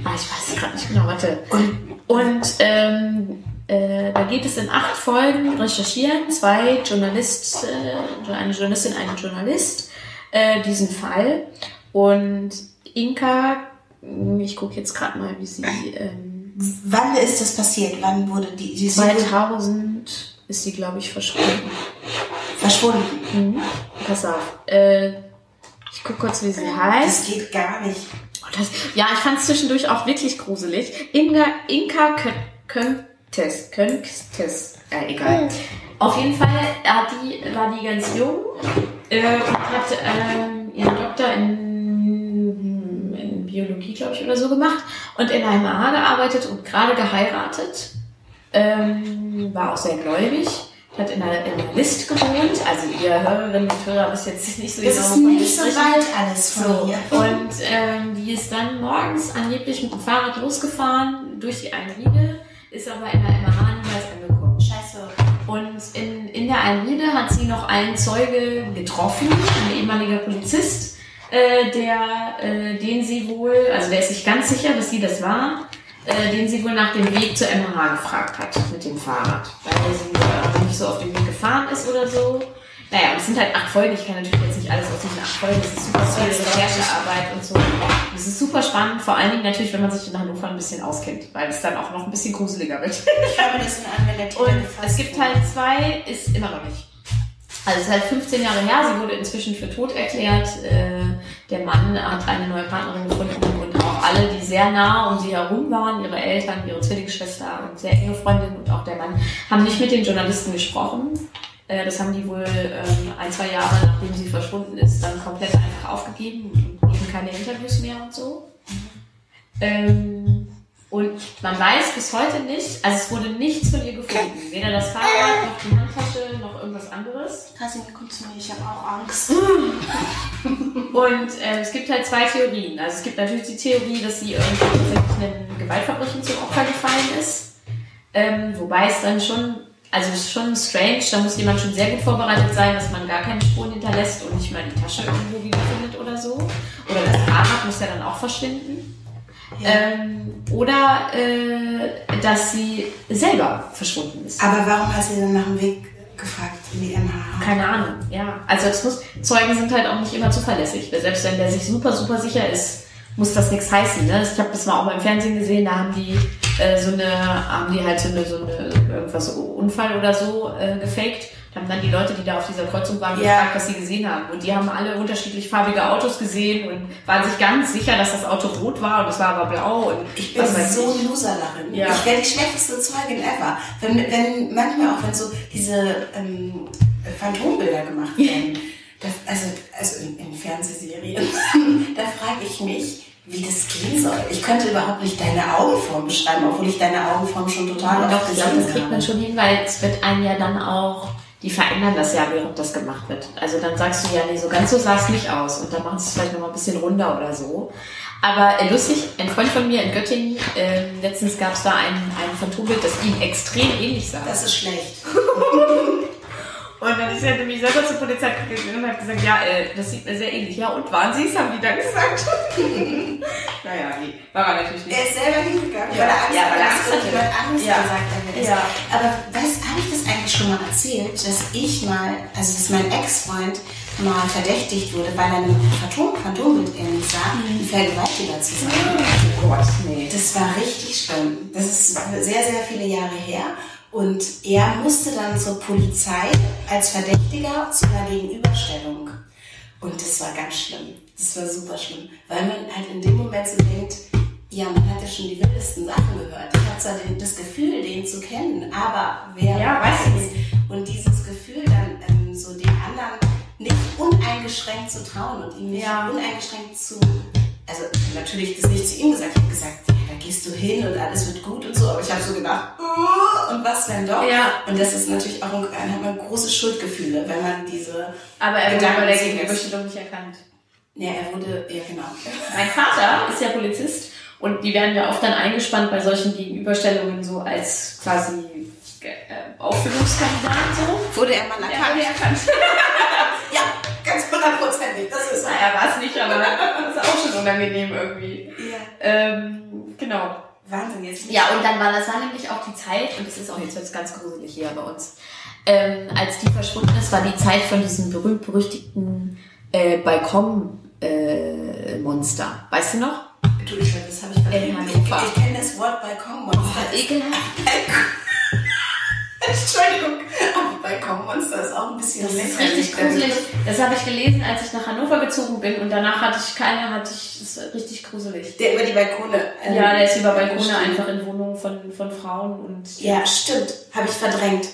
Ah, ich weiß es gerade nicht genau, warte. Und Und ähm, äh, da geht es in acht Folgen recherchieren, zwei Journalist, äh, eine Journalistin, ein Journalist, äh, diesen Fall. Und Inka, ich gucke jetzt gerade mal, wie sie ähm, wann ist das passiert? Wann wurde die, die sie wurde 2000 ist sie, glaube ich, verschwunden. verschwunden? Mhm. Pass auf. Äh, ich gucke kurz, wie sie heißt. Das geht gar nicht. Oh, das, ja, ich fand es zwischendurch auch wirklich gruselig. Inga, Inka Könktes, Könktes, äh, egal. Auf jeden Fall die, war die ganz jung äh, und hat ähm, ihren Doktor in, in Biologie, glaube ich, oder so gemacht und in einem AA gearbeitet und gerade geheiratet. Ähm, war auch sehr gläubig. Hat in einer, in einer List gewohnt. Also ihr Hörerinnen und Hörer wisst jetzt nicht so Das genau, ist wovon wir nicht so weit alles von So, mir. und ähm, die ist dann morgens angeblich mit dem Fahrrad losgefahren durch die Einriede, ist aber in der niemals angekommen. Scheiße. Und in, in der Einriede hat sie noch einen Zeuge getroffen, ein ehemaliger Polizist, äh, der, äh, den sie wohl, also der ist sich ganz sicher, dass sie das war, äh, den sie wohl nach dem Weg zur MH gefragt hat mit dem Fahrrad, weil sie äh, nicht so auf dem Weg gefahren ist oder so. Naja, und es sind halt acht Folgen. Ich kann natürlich jetzt nicht alles aus diesen acht Folgen. Das ist super viel Recherchearbeit und so. Das ist super spannend, vor allen Dingen natürlich, wenn man sich in Hannover ein bisschen auskennt, weil es dann auch noch ein bisschen gruseliger wird. Ich mir das in wenn der Täter Und es gibt halt zwei, ist immer noch nicht. Also es ist halt 15 Jahre her, sie wurde inzwischen für tot erklärt. Äh, der Mann hat eine neue Partnerin gefunden und auch alle, die sehr nah um sie herum waren, ihre Eltern, ihre Zwillingsschwester und sehr enge Freundin und auch der Mann, haben nicht mit den Journalisten gesprochen. Äh, das haben die wohl ähm, ein, zwei Jahre, nachdem sie verschwunden ist, dann komplett einfach aufgegeben und geben keine Interviews mehr und so. Ähm, und man weiß bis heute nicht, also es wurde nichts von ihr gefunden. Weder das Fahrrad, noch die Handtasche, noch irgendwas anderes. Kasim, komm zu mir, ich habe auch Angst. Und ähm, es gibt halt zwei Theorien. Also es gibt natürlich die Theorie, dass sie irgendwie tatsächlich einem Gewaltverbrechen zum Opfer gefallen ist. Ähm, wobei es dann schon, also es ist schon strange, da muss jemand schon sehr gut vorbereitet sein, dass man gar keine Spuren hinterlässt und nicht mal die Tasche irgendwo wieder findet oder so. Oder das Fahrrad muss ja dann auch verschwinden. Ähm, oder äh, dass sie selber verschwunden ist. Aber warum hast du denn nach dem Weg gefragt in die MH? Keine Ahnung, ja. Also es muss, Zeugen sind halt auch nicht immer zuverlässig. Selbst wenn der sich super, super sicher ist, muss das nichts heißen. Ne? Ich habe das mal auch beim Fernsehen gesehen, da haben die äh, so eine, haben die halt so eine, so eine irgendwas so Unfall oder so äh, gefaked. Da haben dann die Leute, die da auf dieser Kreuzung waren, Ja. gefragt, was sie gesehen haben. Und die haben alle unterschiedlich farbige Autos gesehen und waren sich ganz sicher, dass das Auto rot war und es war aber blau und Ich bin so ich. eine Loserlacherin. Ja. Ich wäre die schlechteste Zeugin ever. Wenn, wenn manchmal auch, wenn so diese ähm, Phantombilder gemacht werden, das, also, also in, in Fernsehserien, da frage ich mich, wie das gehen soll. Ich könnte überhaupt nicht deine Augenform beschreiben, obwohl ich deine Augenform schon total oft doch, ich glaube, das gesehen kriegt man habe. schon hin, weil es wird einem ja dann auch, die verändern das ja, während das gemacht wird. Also dann sagst du ja, nee, so ganz so sah es nicht aus. Und dann machen sie es vielleicht nochmal ein bisschen runder oder so. Aber äh, lustig, ein Freund von mir in Göttingen, ähm, letztens gab es da ein, ein Phantombild, das ihm extrem ähnlich sah. Das ist schlecht. Und dann ist er nämlich selber zur Polizei gegangen und hat gesagt, ja, äh, das sieht mir sehr ähnlich. Ja, und waren Sie es, haben die dann gesagt. naja, nee, war er natürlich nicht. Er ist selber hingegangen, Ja. weil er Angst Ja, weil er hat, Angst hatte. jemand anderes Ja. gesagt hat. wer ist. Ja. Aber was habe ich das eigentlich schon mal erzählt, dass ich mal, also dass mein Ex-Freund mal verdächtigt wurde, weil er ein Phantom, Phantombild ähnlich sah, Mhm. ein Vergewaltiger zu sein. Oh Gott, nee. Das war richtig schlimm. Das ist sehr, sehr viele Jahre her. Und er musste dann zur Polizei als Verdächtiger zu einer Gegenüberstellung. Und das war ganz schlimm. Das war super schlimm. Weil man halt in dem Moment so denkt, ja, man hat ja schon die wildesten Sachen gehört. Ich habe zwar den, das Gefühl, den zu kennen, aber wer Ja, weiß Und dieses Gefühl dann ähm, so dem anderen nicht uneingeschränkt zu trauen und ihm nicht Ja. uneingeschränkt zu also natürlich das nicht zu ihm gesagt. Ich habe gesagt, da gehst du hin und alles wird gut und so. Aber ich habe so gedacht, uh, und was wenn doch? Ja. Und das ist natürlich auch, ein, dann hat man große Schuldgefühle, wenn man diese, Aber er wurde bei der. Gegenüberstellung nicht erkannt. ja, er wurde, ja genau. Mein Vater ist ja Polizist und die werden ja oft dann eingespannt bei solchen Gegenüberstellungen so als quasi äh, Aufführungskandidat so. Wurde er mal Er erkannt? wurde erkannt. Hundertprozentig, das ist naja, war es nicht, aber das ist auch schon unangenehm irgendwie. Ja. Ähm, genau. Wahnsinn, jetzt. Ja, und dann war das war nämlich auch die Zeit, und das ist auch jetzt wird's ganz gruselig hier bei uns, ähm, als die verschwunden ist, war die Zeit von diesem berühmt-berüchtigten äh, Balkon-Monster. weißt du noch? Du, ich, das habe ich In vergessen. Ich, Hannover. ich kenne das Wort Balkonmonster. ekelhaft. Entschuldigung, aber Balkonmonster ist auch ein bisschen Das ist lächerlich. richtig gruselig. Das habe ich gelesen, als ich nach Hannover gezogen bin und danach hatte ich keine, hatte ich, das ist richtig gruselig. Der über die Balkone. ähm, Ja, der ist über Balkone stimmt. einfach in Wohnungen von, von Frauen und Ja, stimmt. Habe ich verdrängt.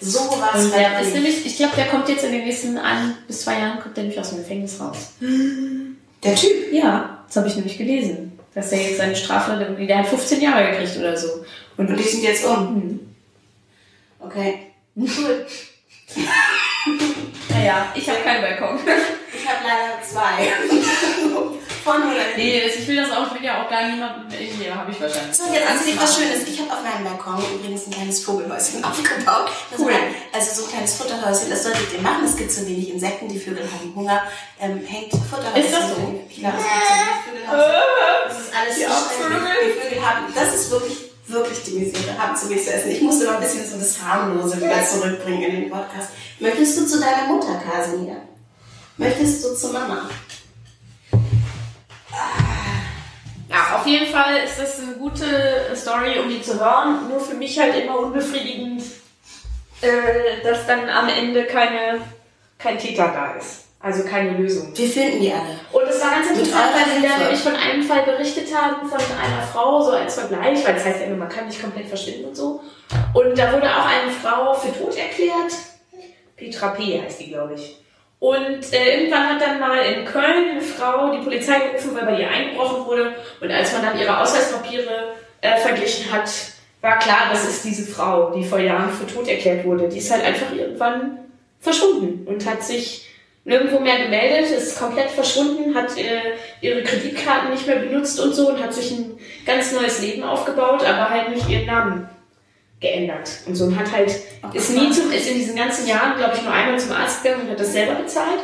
So war es Und der ist verdrängt. nämlich, ich glaube, der kommt jetzt in den nächsten ein bis zwei Jahren, kommt der nämlich aus dem Gefängnis raus. Der Typ. Ja, das habe ich nämlich gelesen. Dass der jetzt seine Strafe, der der hat 15 Jahre gekriegt oder so. Und Und die sind jetzt um. Okay. Cool. Naja, ich habe keinen Balkon. Ich habe leider zwei. Von oder nee, ich will das auch, ich will ja auch gar niemanden, irgendwie habe ich wahrscheinlich. So, jetzt erzähle ich was Schönes. Ich habe auf meinem Balkon übrigens ein kleines Vogelhäuschen aufgebaut. Das Cool. ein, also so ein kleines Futterhäuschen, das solltet ihr machen. Es gibt zu wenig Insekten, die Vögel haben Hunger. Ähm, hängt Futterhäuschen. Ist das so? Ich glaube, es gibt zu wenig Vögel. haben- Das ist alles Die so. Vögel. Die Vögel haben, das ist wirklich, wirklich die Misere, haben zu wenig zu essen. Ich musste mal ein bisschen so das Harmlose wieder zurückbringen in den Podcast. Möchtest du zu deiner Mutter, Kasimir? Möchtest du zu Mama? Ja, auf jeden Fall ist das eine gute Story, um die zu hören. Nur für mich halt immer unbefriedigend, äh, dass dann am Ende keine, kein Täter da ist. Also keine Lösung. Wir finden die alle. Und es war ganz interessant, weil sie da nämlich von einem Fall berichtet haben, von einer Frau, so als Vergleich, weil es heißt ja immer, man kann nicht komplett verschwinden und so. Und da wurde auch eine Frau für tot erklärt. Petra P. heißt die, glaube ich. Und äh, irgendwann hat dann mal in Köln eine Frau die Polizei gerufen, weil bei ihr eingebrochen wurde. Und als man dann ihre Ausweispapiere äh, verglichen hat, war klar, das ist diese Frau, die vor Jahren für tot erklärt wurde. Die ist halt einfach irgendwann verschwunden und hat sich nirgendwo mehr gemeldet, ist komplett verschwunden, hat äh, ihre Kreditkarten nicht mehr benutzt und so und hat sich ein ganz neues Leben aufgebaut, aber halt nicht ihren Namen geändert. Und so und hat halt, ist nie zum, ist in diesen ganzen Jahren, glaube ich, nur einmal zum Arzt gegangen und hat das selber bezahlt.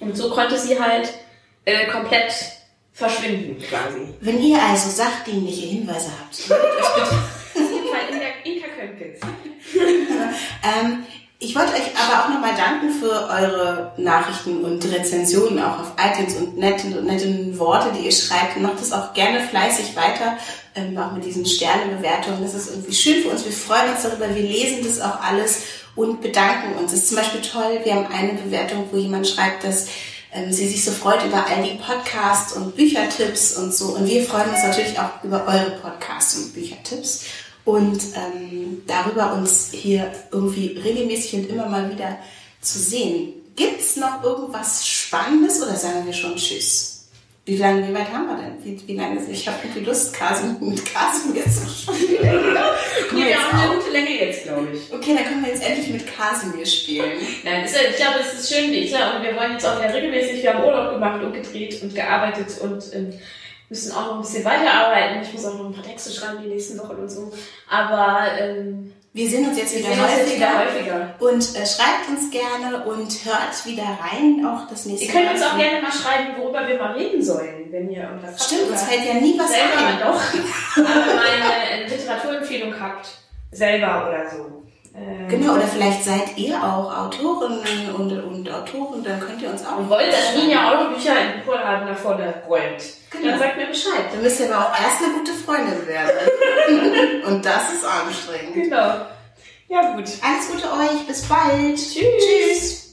Und so konnte sie halt äh, komplett verschwinden, quasi. Wenn ihr also sachdienliche Hinweise habt, meldet euch bitte. Auf jeden Fall Inka, Inka Könkes. Ähm, ich wollte euch aber auch nochmal danken für eure Nachrichten und Rezensionen auch auf iTunes und nette, nette Worte, die ihr schreibt. Macht das auch gerne fleißig weiter, ähm, auch mit diesen Sternebewertungen. Das ist irgendwie schön für uns. Wir freuen uns darüber. Wir lesen das auch alles und bedanken uns. Es ist zum Beispiel toll, wir haben eine Bewertung, wo jemand schreibt, dass ähm, sie sich so freut über all die Podcasts und Büchertipps und so. Und wir freuen uns natürlich auch über eure Podcasts und Büchertipps und ähm, darüber uns hier irgendwie regelmäßig und immer mal wieder zu sehen. Gibt's noch irgendwas Spannendes oder sagen wir schon Tschüss? Wie lange, wie weit haben wir denn? Wie, wie lange? Ich habe irgendwie Lust, Kasim, mit Kasim jetzt zu spielen. Nee, wir haben eine gute Länge jetzt, glaube ich. Okay, dann können wir jetzt endlich mit Kasimir spielen. Nein, ist, ich glaube, es ist schön, ich glaube, und wir wollen jetzt auch wieder regelmäßig, wir haben Urlaub gemacht und gedreht und gearbeitet und ähm, müssen auch noch ein bisschen weiterarbeiten. Ich muss auch noch ein paar Texte schreiben die nächsten Wochen und so. Aber ähm, Wir sehen uns jetzt wieder, sehen uns häufiger. jetzt wieder häufiger. Und äh, schreibt uns gerne und hört wieder rein, auch das nächste Ihr könnt uns Mal. auch gerne mal schreiben, worüber wir mal reden sollen, wenn ihr irgendwas habt. Stimmt, uns fällt ja nie was selber ein. doch, aber mal eine Literaturempfehlung habt, selber oder so. Ähm, Genau, oder vielleicht seid ihr auch Autorinnen und, und Autoren, dann könnt ihr uns auch. Und wollt, dass Ninja eure Bücher im Buchladen nach vorne räumt. Genau. Dann sagt mir Bescheid. Dann müsst ihr aber auch erst eine gute Freundin werden. und das ist anstrengend. Genau. Ja, gut. Alles Gute euch, bis bald. Tschüss. Tschüss.